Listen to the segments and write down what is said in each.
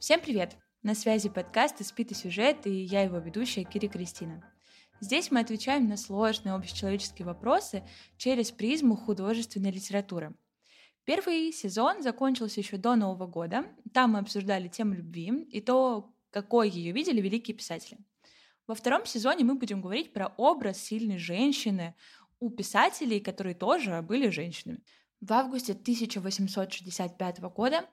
Всем привет! На связи подкаст «Испит и сюжет» и я его ведущая Кири Кристина. Здесь мы отвечаем на сложные общечеловеческие вопросы через призму художественной литературы. Первый сезон закончился еще до Нового года. Там мы обсуждали тему любви и то, какой ее видели великие писатели. Во втором сезоне мы будем говорить про образ сильной женщины у писателей, которые тоже были женщинами. В августе 1865 года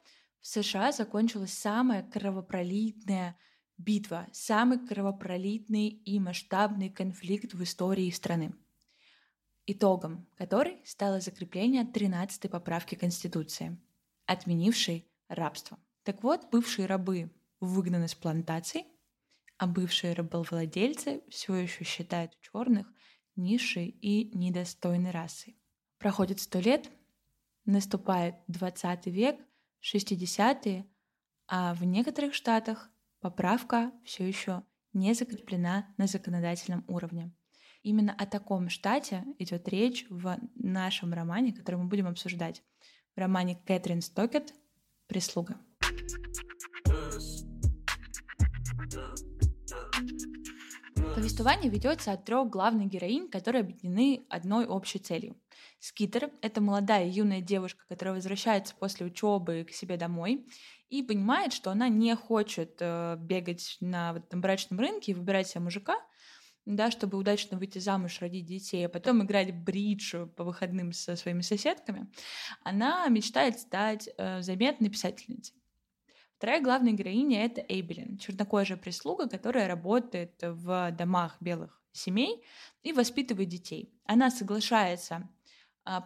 в США закончилась самая кровопролитная битва, самый кровопролитный и масштабный конфликт в истории страны, итогом которой стало закрепление 13-й поправки Конституции, отменившей рабство. Так вот, бывшие рабы выгнаны с плантаций, а бывшие рабовладельцы все еще считают черных низшей и недостойной расой. Проходит сто лет, наступает 20 век — 60-е, а в некоторых штатах поправка все еще не закреплена на законодательном уровне. Именно о таком штате идет речь в нашем романе, который мы будем обсуждать. В романе Кэтрин Стокет «Прислуга». Повествование ведется от трех главных героинь, которые объединены одной общей целью. Скитер — это молодая юная девушка, которая возвращается после учебы к себе домой и понимает, что она не хочет э, бегать на вот, этом брачном рынке и выбирать себе мужика, да, чтобы удачно выйти замуж, родить детей, а потом играть бридж по выходным со своими соседками, она мечтает стать э, заметной писательницей. Вторая главная героиня — это Эйбелин, чернокожая прислуга, которая работает в домах белых семей и воспитывает детей. Она соглашается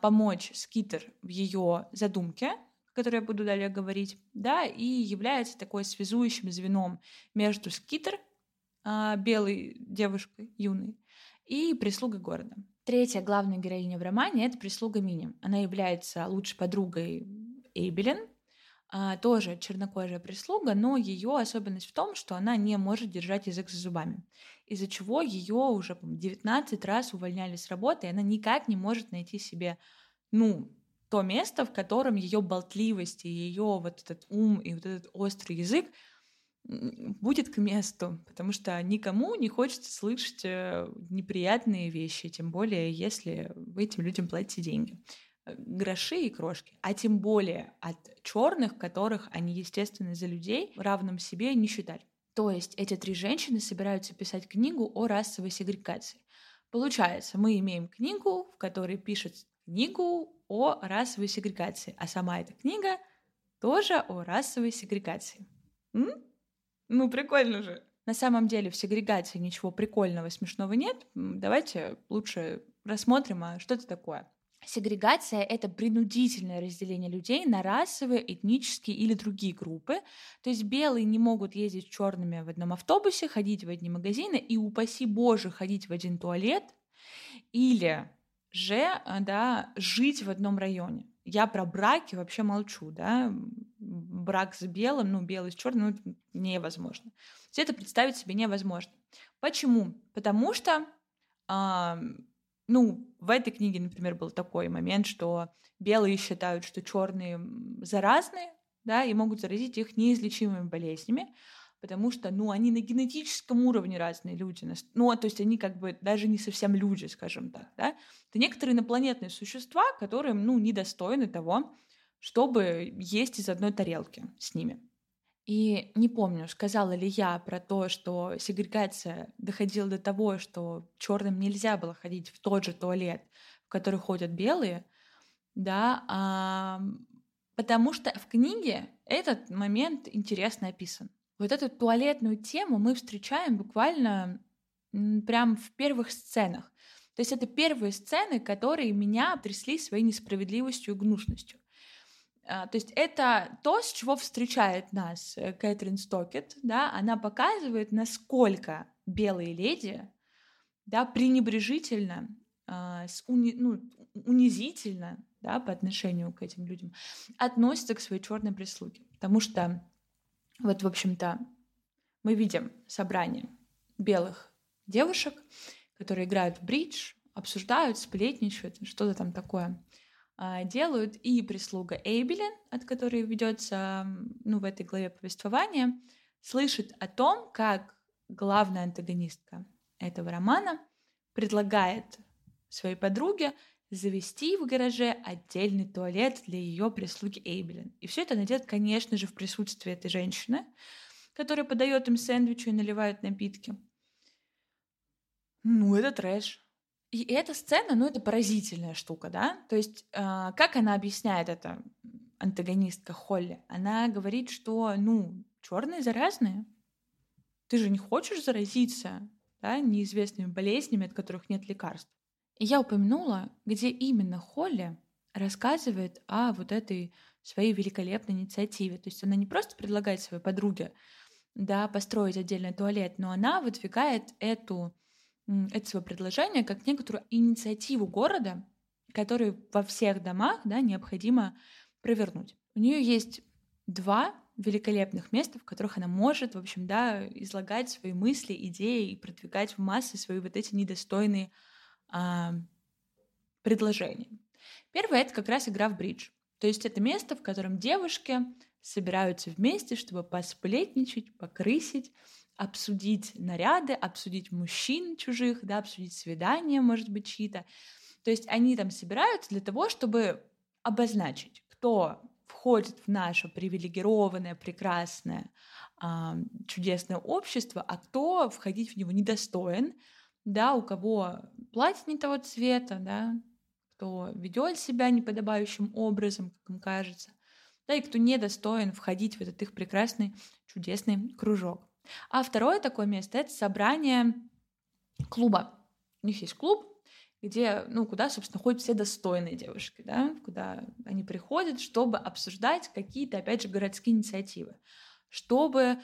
помочь Скитер в ее задумке, о которой я буду далее говорить, да, и является такой связующим звеном между Скитер, а, белой девушкой, юной, и прислугой города. Третья главная героиня в романе — это прислуга Мини. Она является лучшей подругой Эйбелин, а, тоже чернокожая прислуга, но ее особенность в том, что она не может держать язык за зубами, из-за чего ее уже 19 раз увольняли с работы, и она никак не может найти себе, ну, то место, в котором ее болтливость и ее вот этот ум и вот этот острый язык будет к месту, потому что никому не хочется слышать э, неприятные вещи, тем более если этим людям платите деньги гроши и крошки, а тем более от черных, которых они, естественно, за людей равным себе не считали. То есть эти три женщины собираются писать книгу о расовой сегрегации. Получается, мы имеем книгу, в которой пишет книгу о расовой сегрегации, а сама эта книга тоже о расовой сегрегации. М? Ну, прикольно же. На самом деле в сегрегации ничего прикольного, смешного нет. Давайте лучше рассмотрим, а что это такое. Сегрегация — это принудительное разделение людей на расовые, этнические или другие группы. То есть белые не могут ездить черными в одном автобусе, ходить в одни магазины и, упаси Боже, ходить в один туалет. Или же да, жить в одном районе. Я про браки вообще молчу, да, брак с белым, ну, белый с черным, ну, невозможно. Все это представить себе невозможно. Почему? Потому что ну, в этой книге, например, был такой момент, что белые считают, что черные заразны, да, и могут заразить их неизлечимыми болезнями, потому что, ну, они на генетическом уровне разные люди. Ну, то есть они как бы даже не совсем люди, скажем так, да. Это некоторые инопланетные существа, которые, ну, недостойны того, чтобы есть из одной тарелки с ними. И не помню, сказала ли я про то, что сегрегация доходила до того, что черным нельзя было ходить в тот же туалет, в который ходят белые, да, а, потому что в книге этот момент интересно описан. Вот эту туалетную тему мы встречаем буквально прям в первых сценах. То есть это первые сцены, которые меня трясли своей несправедливостью и гнусностью. А, то есть это то, с чего встречает нас э, Кэтрин Стокет, да, она показывает, насколько белые леди, да, пренебрежительно, а, уни, ну, унизительно, да, по отношению к этим людям относятся к своей черной прислуге, потому что вот, в общем-то, мы видим собрание белых девушек, которые играют в бридж, обсуждают, сплетничают, что-то там такое делают и прислуга Эйбелин, от которой ведется ну, в этой главе повествования, слышит о том, как главная антагонистка этого романа предлагает своей подруге завести в гараже отдельный туалет для ее прислуги Эйбелин. И все это она делает, конечно же, в присутствии этой женщины, которая подает им сэндвичи и наливает напитки. Ну, это трэш. И эта сцена, ну, это поразительная штука, да? То есть, э, как она объясняет это, антагонистка Холли? Она говорит, что, ну, черные заразные. Ты же не хочешь заразиться, да, неизвестными болезнями, от которых нет лекарств. И я упомянула, где именно Холли рассказывает о вот этой своей великолепной инициативе. То есть она не просто предлагает своей подруге да, построить отдельный туалет, но она выдвигает эту, это свое предложение как некоторую инициативу города, которую во всех домах да, необходимо провернуть. У нее есть два великолепных места, в которых она может, в общем, да, излагать свои мысли, идеи и продвигать в массы свои вот эти недостойные а, предложения. Первое — это как раз игра в бридж. То есть это место, в котором девушки собираются вместе, чтобы посплетничать, покрысить, обсудить наряды, обсудить мужчин чужих, да, обсудить свидания, может быть, чьи-то. То есть они там собираются для того, чтобы обозначить, кто входит в наше привилегированное, прекрасное, чудесное общество, а кто входить в него недостоин, да, у кого платье не того цвета, да, кто ведет себя неподобающим образом, как им кажется, да, и кто недостоин входить в этот их прекрасный, чудесный кружок. А второе такое место — это собрание клуба. У них есть клуб, где, ну, куда, собственно, ходят все достойные девушки, да, куда они приходят, чтобы обсуждать какие-то, опять же, городские инициативы, чтобы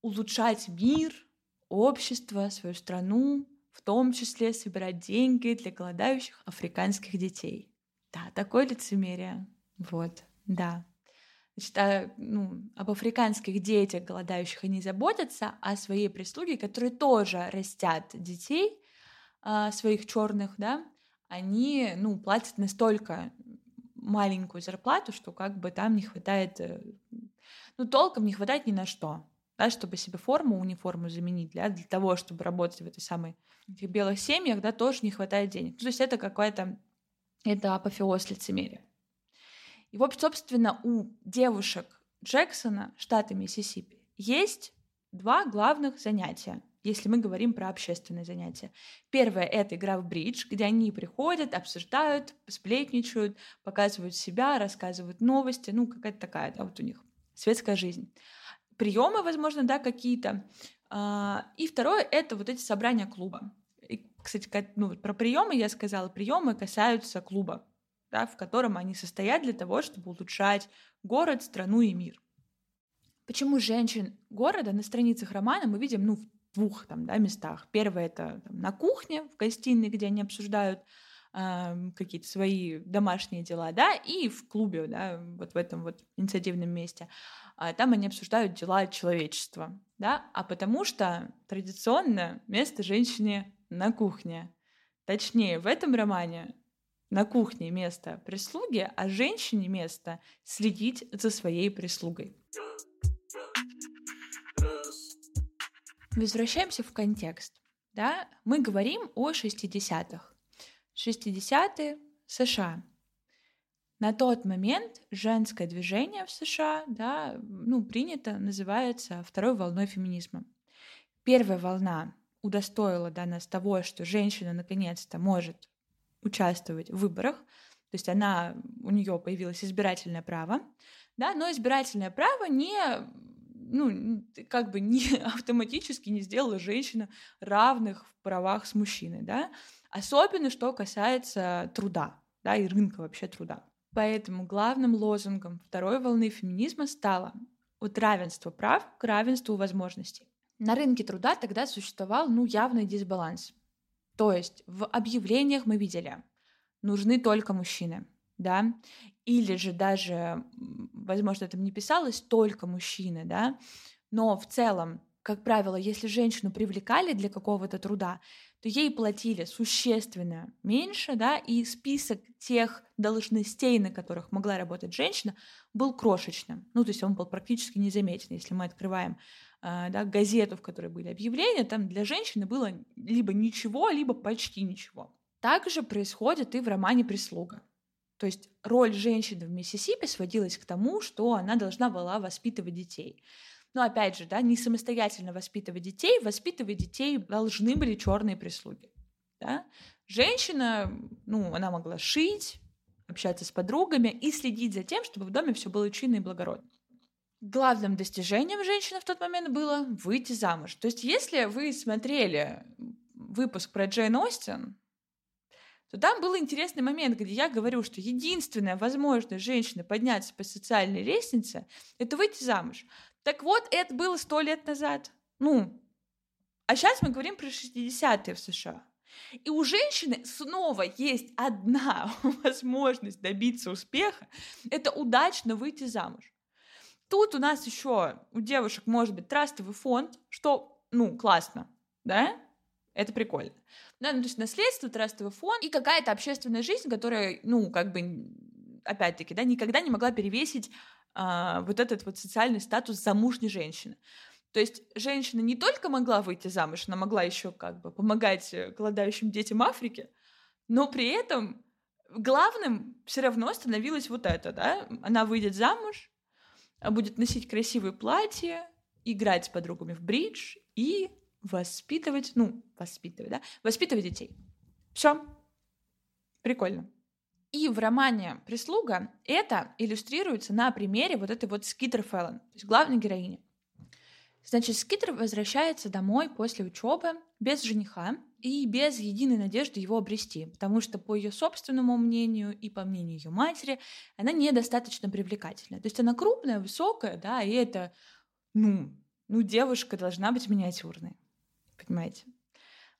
улучшать мир, общество, свою страну, в том числе собирать деньги для голодающих африканских детей. Да, такое лицемерие. Вот, да. Значит, а, ну, об африканских детях, голодающих, они заботятся, а своей прислуге, которые тоже растят детей, а, своих черных, да, они, ну, платят настолько маленькую зарплату, что как бы там не хватает, э, ну, толком не хватает ни на что да, чтобы себе форму, униформу заменить, для, для того, чтобы работать в этой самой этих белых семьях, да, тоже не хватает денег. То есть это какая-то, это апофеоз лицемерия. И вот, собственно, у девушек Джексона, штата Миссисипи, есть два главных занятия, если мы говорим про общественные занятия. Первое — это игра в бридж, где они приходят, обсуждают, сплетничают, показывают себя, рассказывают новости, ну, какая-то такая, да, вот у них светская жизнь приемы, возможно, да, какие-то. А, и второе — это вот эти собрания клуба. И, кстати, ну, про приемы я сказала. Приемы касаются клуба, да, в котором они состоят для того, чтобы улучшать город, страну и мир. Почему женщин города на страницах романа мы видим ну, в двух там, да, местах. Первое — это там, на кухне, в гостиной, где они обсуждают э, какие-то свои домашние дела, да, и в клубе, да, вот в этом вот инициативном месте а там они обсуждают дела человечества, да, а потому что традиционно место женщине на кухне. Точнее, в этом романе на кухне место прислуги, а женщине место следить за своей прислугой. Возвращаемся в контекст. Да? Мы говорим о 60-х. 60-е США. На тот момент женское движение в США да, ну, принято, называется второй волной феминизма. Первая волна удостоила да, нас того, что женщина наконец-то может участвовать в выборах, то есть она, у нее появилось избирательное право, да, но избирательное право не ну, как бы не автоматически не сделала женщину равных в правах с мужчиной, да, особенно что касается труда, да, и рынка вообще труда. Поэтому главным лозунгом второй волны феминизма стало от равенства прав к равенству возможностей. На рынке труда тогда существовал ну, явный дисбаланс. То есть в объявлениях мы видели, нужны только мужчины, да, или же даже, возможно, там не писалось только мужчины, да, но в целом, как правило, если женщину привлекали для какого-то труда, то ей платили существенно меньше, да, и список тех должностей, на которых могла работать женщина, был крошечным. Ну, то есть он был практически незаметен. Если мы открываем э, да, газету, в которой были объявления, там для женщины было либо ничего, либо почти ничего. Также происходит и в романе «Прислуга». То есть роль женщины в Миссисипи сводилась к тому, что она должна была воспитывать детей. Но опять же, да, не самостоятельно воспитывать детей, воспитывать детей должны были черные прислуги. Да? Женщина, ну, она могла шить, общаться с подругами и следить за тем, чтобы в доме все было чинно и благородно. Главным достижением женщины в тот момент было выйти замуж. То есть, если вы смотрели выпуск про Джейн Остин, то там был интересный момент, где я говорю, что единственная возможность женщины подняться по социальной лестнице — это выйти замуж. Так вот, это было сто лет назад. Ну, а сейчас мы говорим про 60-е в США. И у женщины снова есть одна возможность добиться успеха — это удачно выйти замуж. Тут у нас еще у девушек может быть трастовый фонд, что, ну, классно, да? Это прикольно. Да, ну, то есть наследство, трастовый фонд и какая-то общественная жизнь, которая, ну, как бы, опять-таки, да, никогда не могла перевесить а, вот этот вот социальный статус замужней женщины. То есть женщина не только могла выйти замуж, она могла еще как бы помогать э, голодающим детям Африки, но при этом главным все равно становилось вот это, да, она выйдет замуж, а будет носить красивые платья, играть с подругами в бридж и воспитывать, ну, воспитывать, да, воспитывать детей. Все. Прикольно. И в романе «Прислуга» это иллюстрируется на примере вот этой вот Скитер Феллон, то есть главной героини. Значит, Скитер возвращается домой после учебы без жениха и без единой надежды его обрести, потому что, по ее собственному мнению и по мнению ее матери, она недостаточно привлекательна. То есть она крупная, высокая, да, и это, ну, ну, девушка должна быть миниатюрной, понимаете?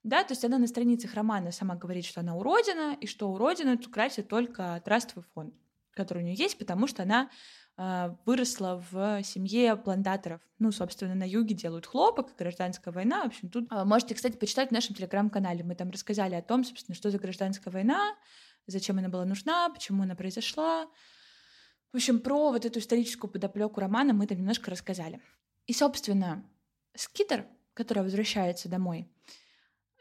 Да, то есть она на страницах романа сама говорит, что она уродина, и что уродину красит только трастовый фонд, который у нее есть, потому что она э, выросла в семье плантаторов. Ну, собственно, на юге делают хлопок, гражданская война. В общем, тут э, можете, кстати, почитать в нашем телеграм-канале. Мы там рассказали о том, собственно, что за гражданская война, зачем она была нужна, почему она произошла. В общем, про вот эту историческую подоплеку романа мы там немножко рассказали. И, собственно, Скитер, которая возвращается домой,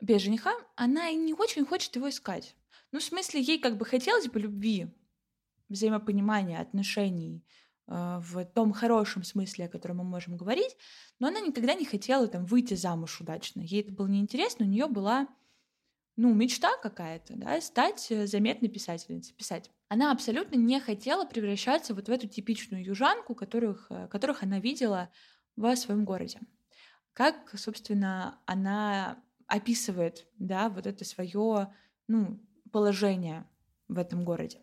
без жениха, она и не очень хочет его искать. Ну, в смысле, ей как бы хотелось бы любви, взаимопонимания, отношений э, в том хорошем смысле, о котором мы можем говорить, но она никогда не хотела там выйти замуж удачно. Ей это было неинтересно, у нее была ну, мечта какая-то, да, стать э, заметной писательницей, писать. Она абсолютно не хотела превращаться вот в эту типичную южанку, которых, э, которых она видела в своем городе. Как, собственно, она описывает, да, вот это свое, ну, положение в этом городе.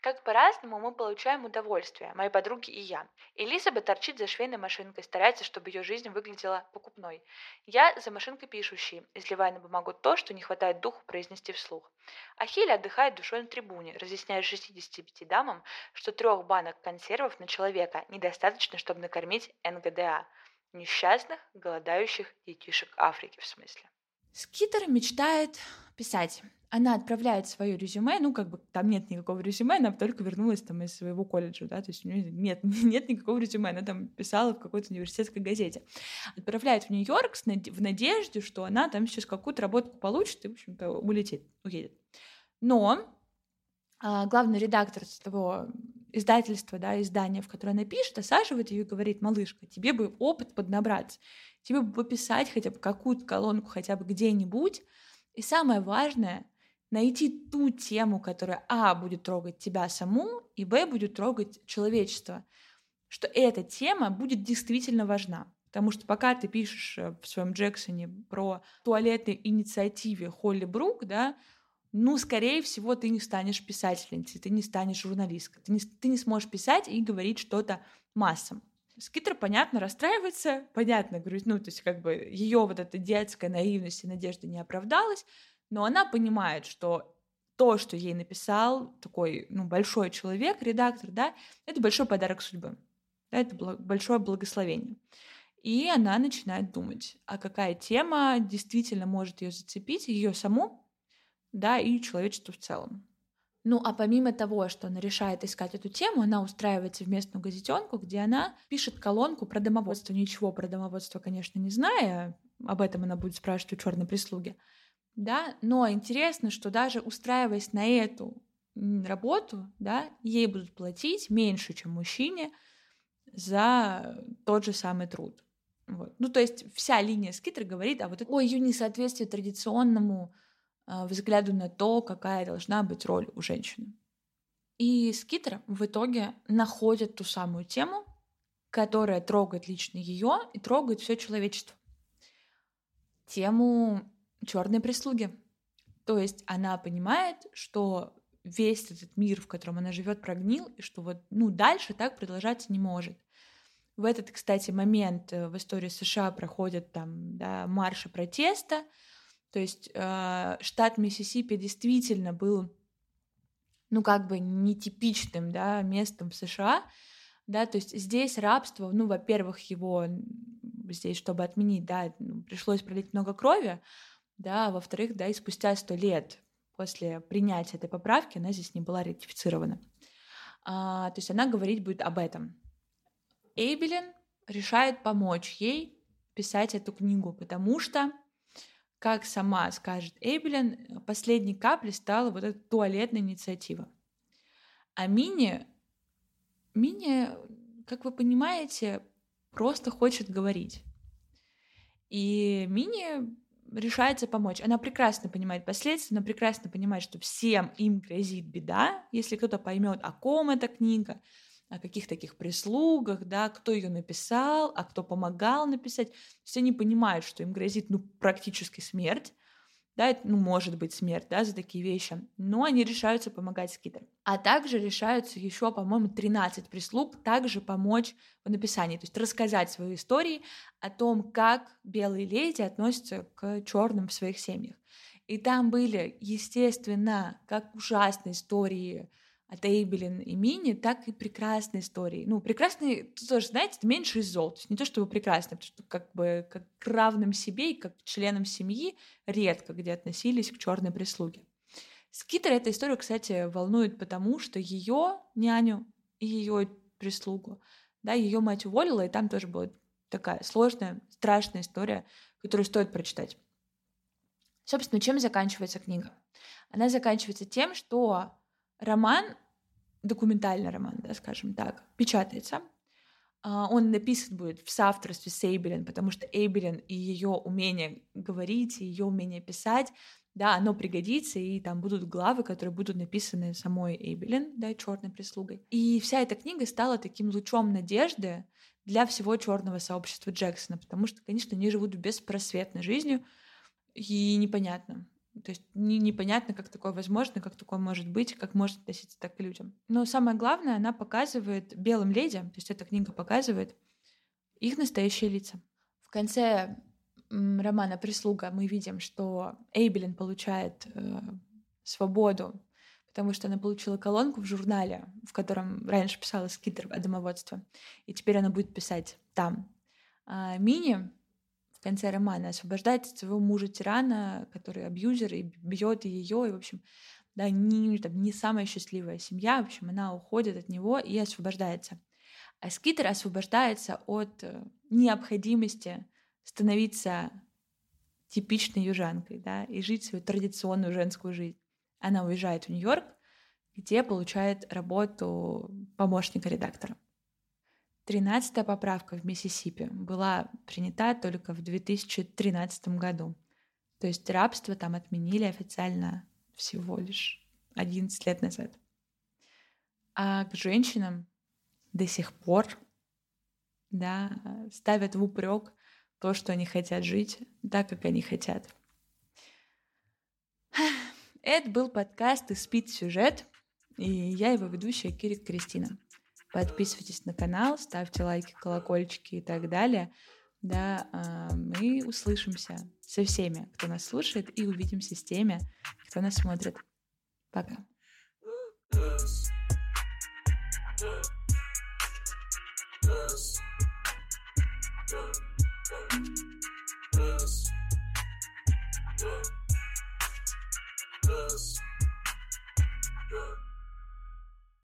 Как по-разному мы получаем удовольствие, мои подруги и я. Элизабет торчит за швейной машинкой, старается, чтобы ее жизнь выглядела покупной. Я за машинкой пишущей, изливая на бумагу то, что не хватает духу произнести вслух. Ахиль отдыхает душой на трибуне, разъясняя 65 дамам, что трех банок консервов на человека недостаточно, чтобы накормить НГДА – несчастных, голодающих детишек Африки в смысле. Скитер мечтает писать. Она отправляет свое резюме, ну, как бы там нет никакого резюме, она только вернулась там из своего колледжа, да, то есть у нее нет, нет никакого резюме, она там писала в какой-то университетской газете. Отправляет в Нью-Йорк в надежде, что она там сейчас какую-то работу получит и, в общем-то, улетит, уедет. Но а, главный редактор того издательства, да, издания, в которое она пишет, осаживает ее и говорит, малышка, тебе бы опыт поднабраться, тебе бы пописать хотя бы какую-то колонку, хотя бы где-нибудь. И самое важное — найти ту тему, которая, а, будет трогать тебя саму, и, б, будет трогать человечество. Что эта тема будет действительно важна. Потому что пока ты пишешь э, в своем Джексоне про туалетной инициативе Холли Брук, да, ну, скорее всего, ты не станешь писательницей, ты не станешь журналисткой, ты не, ты не сможешь писать и говорить что-то массам. Скитер, понятно, расстраивается, понятно, говорит, ну, то есть как бы ее вот эта детская наивность и надежда не оправдалась, но она понимает, что то, что ей написал такой, ну, большой человек, редактор, да, это большой подарок судьбы, да, это большое благословение. И она начинает думать, а какая тема действительно может ее зацепить, ее саму, да, и человечество в целом. Ну, а помимо того, что она решает искать эту тему, она устраивается в местную газетенку, где она пишет колонку про домоводство. Ничего про домоводство, конечно, не зная, об этом она будет спрашивать у черной прислуги. Да, но интересно, что даже устраиваясь на эту работу, да, ей будут платить меньше, чем мужчине за тот же самый труд. Вот. Ну, то есть вся линия скитер говорит о вот о ее несоответствии традиционному взгляду на то, какая должна быть роль у женщины. И скитер в итоге находит ту самую тему, которая трогает лично ее и трогает все человечество. Тему черной прислуги. То есть она понимает, что весь этот мир, в котором она живет, прогнил, и что вот ну, дальше так продолжаться не может. В этот, кстати, момент э, в истории США проходят там да, марши протеста. То есть э, штат Миссисипи действительно был, ну, как бы нетипичным да, местом в США. Да, то есть здесь рабство, ну, во-первых, его здесь, чтобы отменить, да, ну, пришлось пролить много крови, да, а во-вторых, да, и спустя сто лет после принятия этой поправки она здесь не была ратифицирована. А, то есть она говорить будет об этом. Эйбелин решает помочь ей писать эту книгу, потому что, как сама скажет Эйбелин, последней каплей стала вот эта туалетная инициатива. А Мини, Мини, как вы понимаете, просто хочет говорить. И Мини решается помочь. Она прекрасно понимает последствия, она прекрасно понимает, что всем им грозит беда, если кто-то поймет, о ком эта книга, о каких таких прислугах, да, кто ее написал, а кто помогал написать. То есть они понимают, что им грозит ну, практически смерть, да, ну, может быть смерть, да, за такие вещи, но они решаются помогать скитерам. А также решаются еще, по-моему, 13 прислуг также помочь в написании, то есть рассказать свои истории о том, как белые леди относятся к черным в своих семьях. И там были, естественно, как ужасные истории от Эйбелин и Мини, так и прекрасные истории. Ну, прекрасные, тоже, знаете, это меньше из зол. Не то, чтобы прекрасные, потому что как бы как к равным себе и как членам семьи редко где относились к черной прислуге. Скитер эта история, кстати, волнует потому, что ее няню и ее прислугу, да, ее мать уволила, и там тоже была такая сложная, страшная история, которую стоит прочитать. Собственно, чем заканчивается книга? Она заканчивается тем, что роман, документальный роман, да, скажем так, печатается. А, он написан будет в соавторстве с Эйбелин, потому что Эйбелин и ее умение говорить, и ее умение писать, да, оно пригодится, и там будут главы, которые будут написаны самой Эйбелин, да, черной прислугой. И вся эта книга стала таким лучом надежды для всего черного сообщества Джексона, потому что, конечно, они живут беспросветной жизнью, и непонятно, то есть не, непонятно, как такое возможно, как такое может быть, как может относиться так к людям. Но самое главное, она показывает белым леди, то есть эта книга показывает их настоящие лица. В конце романа «Прислуга» мы видим, что Эйбелин получает э, свободу, потому что она получила колонку в журнале, в котором раньше писала скитер о домоводстве, и теперь она будет писать там. А Мини в конце романа освобождает своего мужа-тирана, который абьюзер, и бьет ее, и, в общем, да, не, там, не самая счастливая семья, в общем, она уходит от него и освобождается. А Скитер освобождается от э, необходимости становиться типичной южанкой, да, и жить свою традиционную женскую жизнь. Она уезжает в Нью-Йорк, где получает работу помощника редактора. Тринадцатая поправка в Миссисипи была принята только в 2013 году. То есть рабство там отменили официально всего лишь 11 лет назад. А к женщинам до сих пор да, ставят в упрек то, что они хотят жить так, как они хотят. Это был подкаст из «Спит сюжет», и я его ведущая Кирик Кристина. Подписывайтесь на канал, ставьте лайки, колокольчики и так далее. Да, а, мы услышимся со всеми, кто нас слушает, и увидимся с теми, кто нас смотрит. Пока. Yeah.